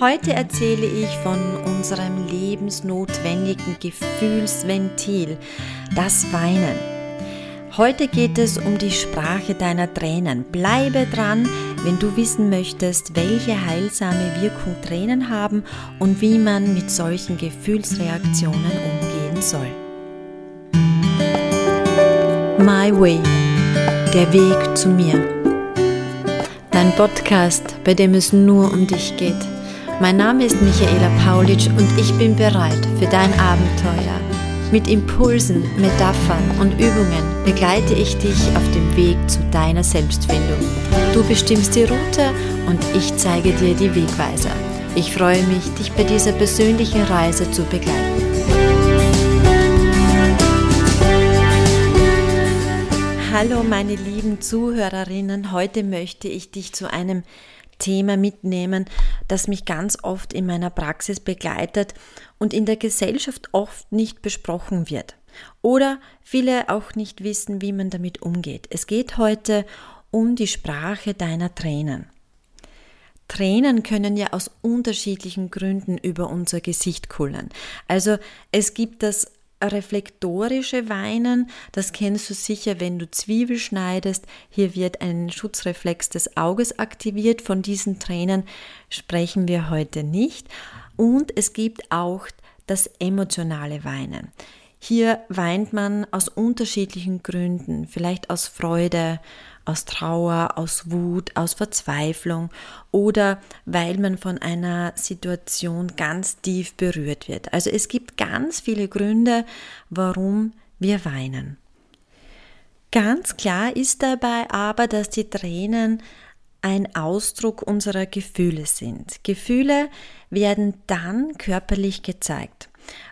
Heute erzähle ich von unserem lebensnotwendigen Gefühlsventil, das Weinen. Heute geht es um die Sprache deiner Tränen. Bleibe dran, wenn du wissen möchtest, welche heilsame Wirkung Tränen haben und wie man mit solchen Gefühlsreaktionen umgehen soll. My Way, der Weg zu mir. Dein Podcast, bei dem es nur um dich geht. Mein Name ist Michaela Paulitsch und ich bin bereit für dein Abenteuer. Mit Impulsen, Metaphern und Übungen begleite ich dich auf dem Weg zu deiner Selbstfindung. Du bestimmst die Route und ich zeige dir die Wegweiser. Ich freue mich, dich bei dieser persönlichen Reise zu begleiten. Hallo meine lieben Zuhörerinnen, heute möchte ich dich zu einem Thema mitnehmen, das mich ganz oft in meiner Praxis begleitet und in der Gesellschaft oft nicht besprochen wird. Oder viele auch nicht wissen, wie man damit umgeht. Es geht heute um die Sprache deiner Tränen. Tränen können ja aus unterschiedlichen Gründen über unser Gesicht kullern. Also es gibt das reflektorische Weinen, das kennst du sicher, wenn du Zwiebel schneidest. Hier wird ein Schutzreflex des Auges aktiviert. Von diesen Tränen sprechen wir heute nicht. Und es gibt auch das emotionale Weinen. Hier weint man aus unterschiedlichen Gründen, vielleicht aus Freude, aus Trauer, aus Wut, aus Verzweiflung oder weil man von einer Situation ganz tief berührt wird. Also es gibt ganz viele Gründe, warum wir weinen. Ganz klar ist dabei aber, dass die Tränen ein Ausdruck unserer Gefühle sind. Gefühle werden dann körperlich gezeigt.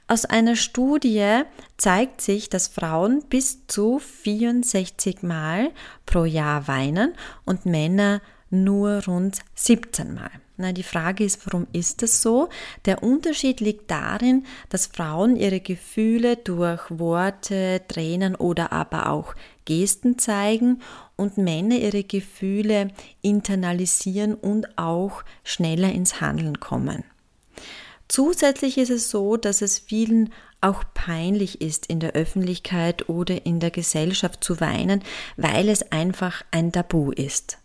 Aus einer Studie zeigt sich, dass Frauen bis zu 64 Mal pro Jahr weinen und Männer nur rund 17 Mal. Na, die Frage ist, warum ist das so? Der Unterschied liegt darin, dass Frauen ihre Gefühle durch Worte, Tränen oder aber auch Gesten zeigen und Männer ihre Gefühle internalisieren und auch schneller ins Handeln kommen. Zusätzlich ist es so, dass es vielen auch peinlich ist, in der Öffentlichkeit oder in der Gesellschaft zu weinen, weil es einfach ein Tabu ist.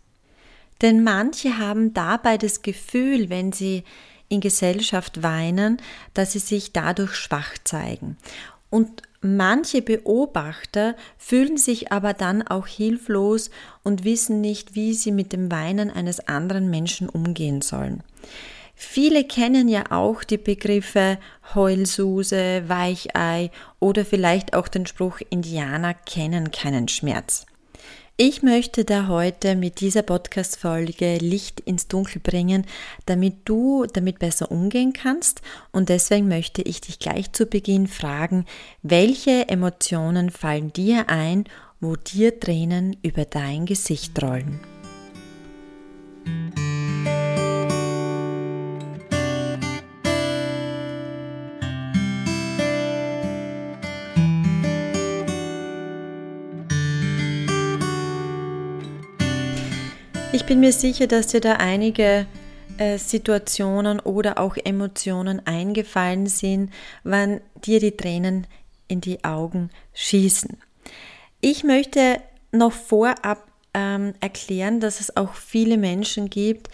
Denn manche haben dabei das Gefühl, wenn sie in Gesellschaft weinen, dass sie sich dadurch schwach zeigen. Und manche Beobachter fühlen sich aber dann auch hilflos und wissen nicht, wie sie mit dem Weinen eines anderen Menschen umgehen sollen. Viele kennen ja auch die Begriffe Heulsuse, Weichei oder vielleicht auch den Spruch Indianer kennen keinen Schmerz. Ich möchte da heute mit dieser Podcast-Folge Licht ins Dunkel bringen, damit du damit besser umgehen kannst. Und deswegen möchte ich dich gleich zu Beginn fragen, welche Emotionen fallen dir ein, wo dir Tränen über dein Gesicht rollen? Bin mir sicher, dass dir da einige äh, Situationen oder auch Emotionen eingefallen sind, wann dir die Tränen in die Augen schießen. Ich möchte noch vorab ähm, erklären, dass es auch viele Menschen gibt,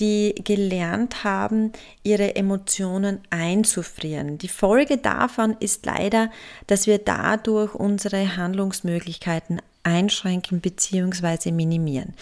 die gelernt haben, ihre Emotionen einzufrieren. Die Folge davon ist leider, dass wir dadurch unsere Handlungsmöglichkeiten einschränken bzw. minimieren.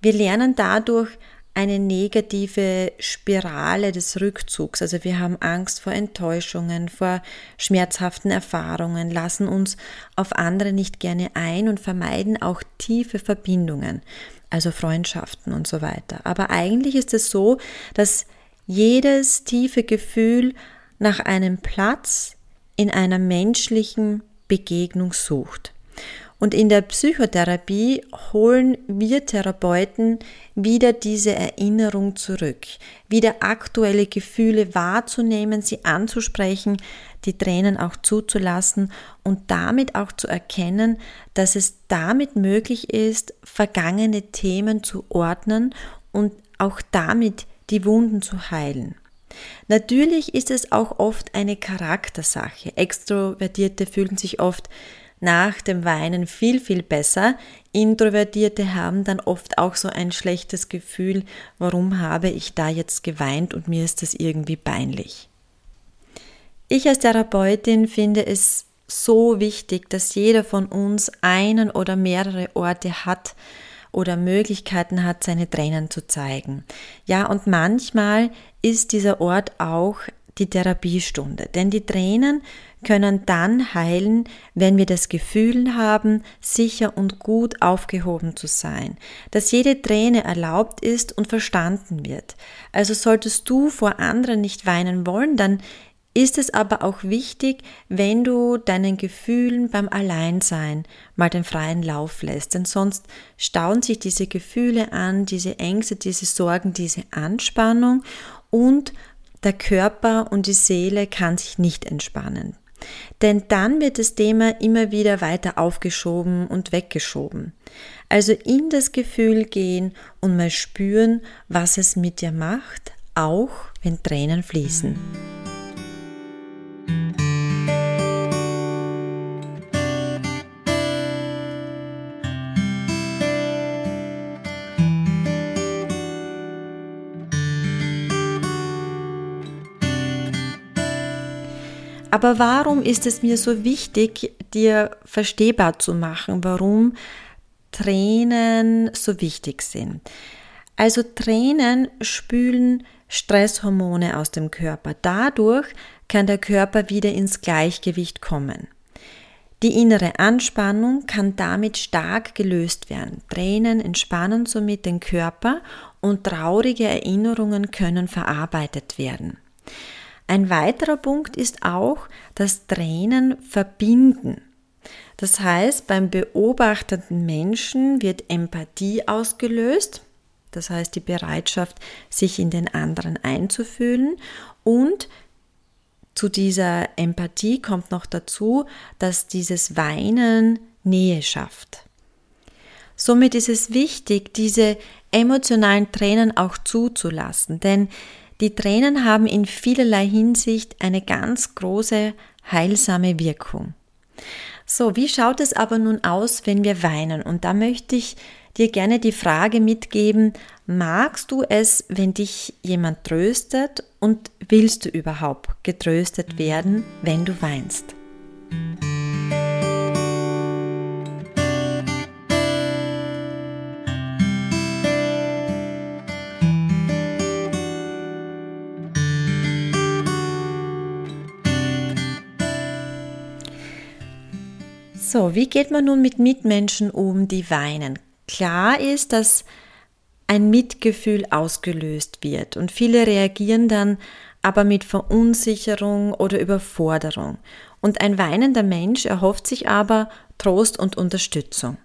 Wir lernen dadurch eine negative Spirale des Rückzugs. Also wir haben Angst vor Enttäuschungen, vor schmerzhaften Erfahrungen, lassen uns auf andere nicht gerne ein und vermeiden auch tiefe Verbindungen, also Freundschaften und so weiter. Aber eigentlich ist es so, dass jedes tiefe Gefühl nach einem Platz in einer menschlichen Begegnung sucht. Und in der Psychotherapie holen wir Therapeuten wieder diese Erinnerung zurück, wieder aktuelle Gefühle wahrzunehmen, sie anzusprechen, die Tränen auch zuzulassen und damit auch zu erkennen, dass es damit möglich ist, vergangene Themen zu ordnen und auch damit die Wunden zu heilen. Natürlich ist es auch oft eine Charaktersache. Extrovertierte fühlen sich oft nach dem Weinen viel, viel besser. Introvertierte haben dann oft auch so ein schlechtes Gefühl, warum habe ich da jetzt geweint und mir ist das irgendwie peinlich. Ich als Therapeutin finde es so wichtig, dass jeder von uns einen oder mehrere Orte hat oder Möglichkeiten hat, seine Tränen zu zeigen. Ja, und manchmal ist dieser Ort auch die Therapiestunde, denn die Tränen können dann heilen, wenn wir das Gefühl haben, sicher und gut aufgehoben zu sein, dass jede Träne erlaubt ist und verstanden wird. Also solltest du vor anderen nicht weinen wollen, dann ist es aber auch wichtig, wenn du deinen Gefühlen beim Alleinsein mal den freien Lauf lässt, denn sonst stauen sich diese Gefühle an, diese Ängste, diese Sorgen, diese Anspannung und der Körper und die Seele kann sich nicht entspannen. Denn dann wird das Thema immer wieder weiter aufgeschoben und weggeschoben. Also in das Gefühl gehen und mal spüren, was es mit dir macht, auch wenn Tränen fließen. Aber warum ist es mir so wichtig, dir verstehbar zu machen, warum Tränen so wichtig sind? Also Tränen spülen Stresshormone aus dem Körper. Dadurch kann der Körper wieder ins Gleichgewicht kommen. Die innere Anspannung kann damit stark gelöst werden. Tränen entspannen somit den Körper und traurige Erinnerungen können verarbeitet werden. Ein weiterer Punkt ist auch, dass Tränen verbinden. Das heißt, beim beobachtenden Menschen wird Empathie ausgelöst, das heißt die Bereitschaft, sich in den anderen einzufühlen und zu dieser Empathie kommt noch dazu, dass dieses Weinen Nähe schafft. Somit ist es wichtig, diese emotionalen Tränen auch zuzulassen, denn die Tränen haben in vielerlei Hinsicht eine ganz große heilsame Wirkung. So, wie schaut es aber nun aus, wenn wir weinen? Und da möchte ich dir gerne die Frage mitgeben, magst du es, wenn dich jemand tröstet und willst du überhaupt getröstet werden, wenn du weinst? So, wie geht man nun mit Mitmenschen um, die weinen? Klar ist, dass ein Mitgefühl ausgelöst wird und viele reagieren dann aber mit Verunsicherung oder Überforderung. Und ein weinender Mensch erhofft sich aber Trost und Unterstützung.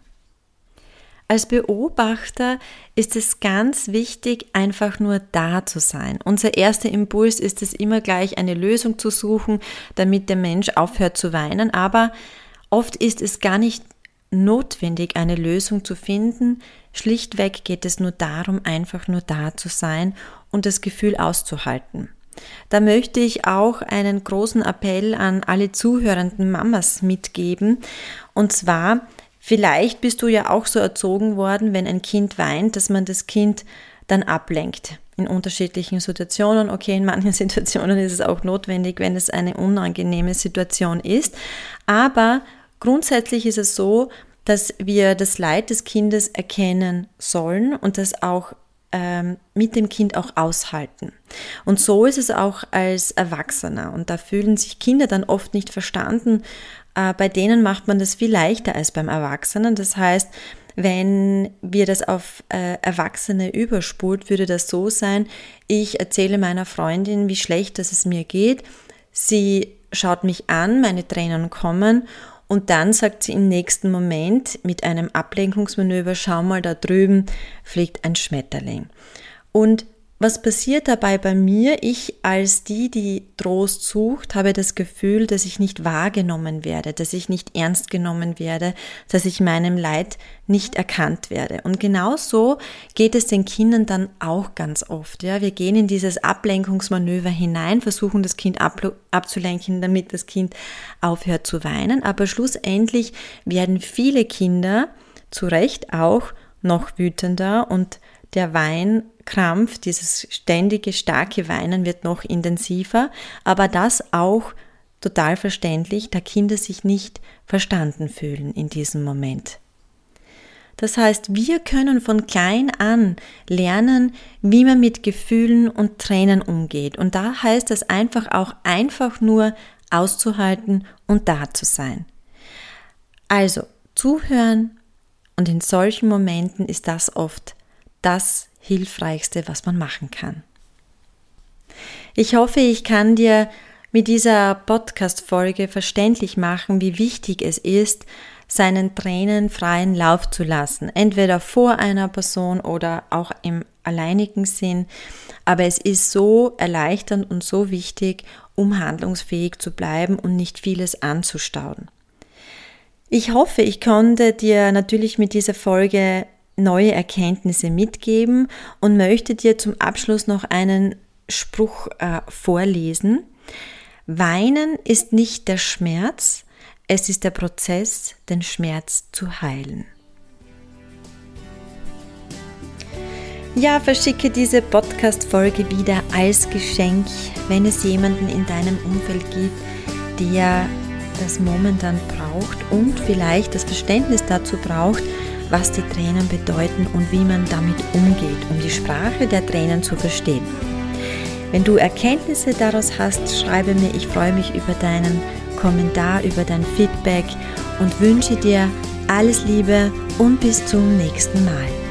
Als Beobachter ist es ganz wichtig, einfach nur da zu sein. Unser erster Impuls ist es immer gleich, eine Lösung zu suchen, damit der Mensch aufhört zu weinen, aber Oft ist es gar nicht notwendig, eine Lösung zu finden. Schlichtweg geht es nur darum, einfach nur da zu sein und das Gefühl auszuhalten. Da möchte ich auch einen großen Appell an alle zuhörenden Mamas mitgeben. Und zwar, vielleicht bist du ja auch so erzogen worden, wenn ein Kind weint, dass man das Kind dann ablenkt in unterschiedlichen Situationen. Okay, in manchen Situationen ist es auch notwendig, wenn es eine unangenehme Situation ist. Aber Grundsätzlich ist es so, dass wir das Leid des Kindes erkennen sollen und das auch ähm, mit dem Kind auch aushalten. Und so ist es auch als Erwachsener. Und da fühlen sich Kinder dann oft nicht verstanden. Äh, bei denen macht man das viel leichter als beim Erwachsenen. Das heißt, wenn wir das auf äh, Erwachsene überspult, würde das so sein, ich erzähle meiner Freundin, wie schlecht es mir geht. Sie schaut mich an, meine Tränen kommen und dann sagt sie im nächsten Moment mit einem Ablenkungsmanöver, schau mal da drüben, fliegt ein Schmetterling. Und Was passiert dabei bei mir? Ich als die, die Trost sucht, habe das Gefühl, dass ich nicht wahrgenommen werde, dass ich nicht ernst genommen werde, dass ich meinem Leid nicht erkannt werde. Und genau so geht es den Kindern dann auch ganz oft. Ja, wir gehen in dieses Ablenkungsmanöver hinein, versuchen das Kind abzulenken, damit das Kind aufhört zu weinen. Aber schlussendlich werden viele Kinder zu Recht auch noch wütender und der Weinkrampf, dieses ständige starke Weinen wird noch intensiver, aber das auch total verständlich, da Kinder sich nicht verstanden fühlen in diesem Moment. Das heißt, wir können von klein an lernen, wie man mit Gefühlen und Tränen umgeht. Und da heißt es einfach auch einfach nur auszuhalten und da zu sein. Also zuhören und in solchen Momenten ist das oft das Hilfreichste, was man machen kann. Ich hoffe, ich kann dir mit dieser Podcast-Folge verständlich machen, wie wichtig es ist, seinen Tränen freien Lauf zu lassen. Entweder vor einer Person oder auch im alleinigen Sinn. Aber es ist so erleichternd und so wichtig, um handlungsfähig zu bleiben und nicht vieles anzustauen. Ich hoffe, ich konnte dir natürlich mit dieser Folge neue Erkenntnisse mitgeben und möchte dir zum Abschluss noch einen Spruch äh, vorlesen. Weinen ist nicht der Schmerz, es ist der Prozess, den Schmerz zu heilen. Ja, verschicke diese Podcast-Folge wieder als Geschenk, wenn es jemanden in deinem Umfeld gibt, der das momentan braucht und vielleicht das Verständnis dazu braucht, was die Tränen bedeuten und wie man damit umgeht, um die Sprache der Tränen zu verstehen. Wenn du Erkenntnisse daraus hast, schreibe mir, ich freue mich über deinen Kommentar, über dein Feedback und wünsche dir alles Liebe und bis zum nächsten Mal.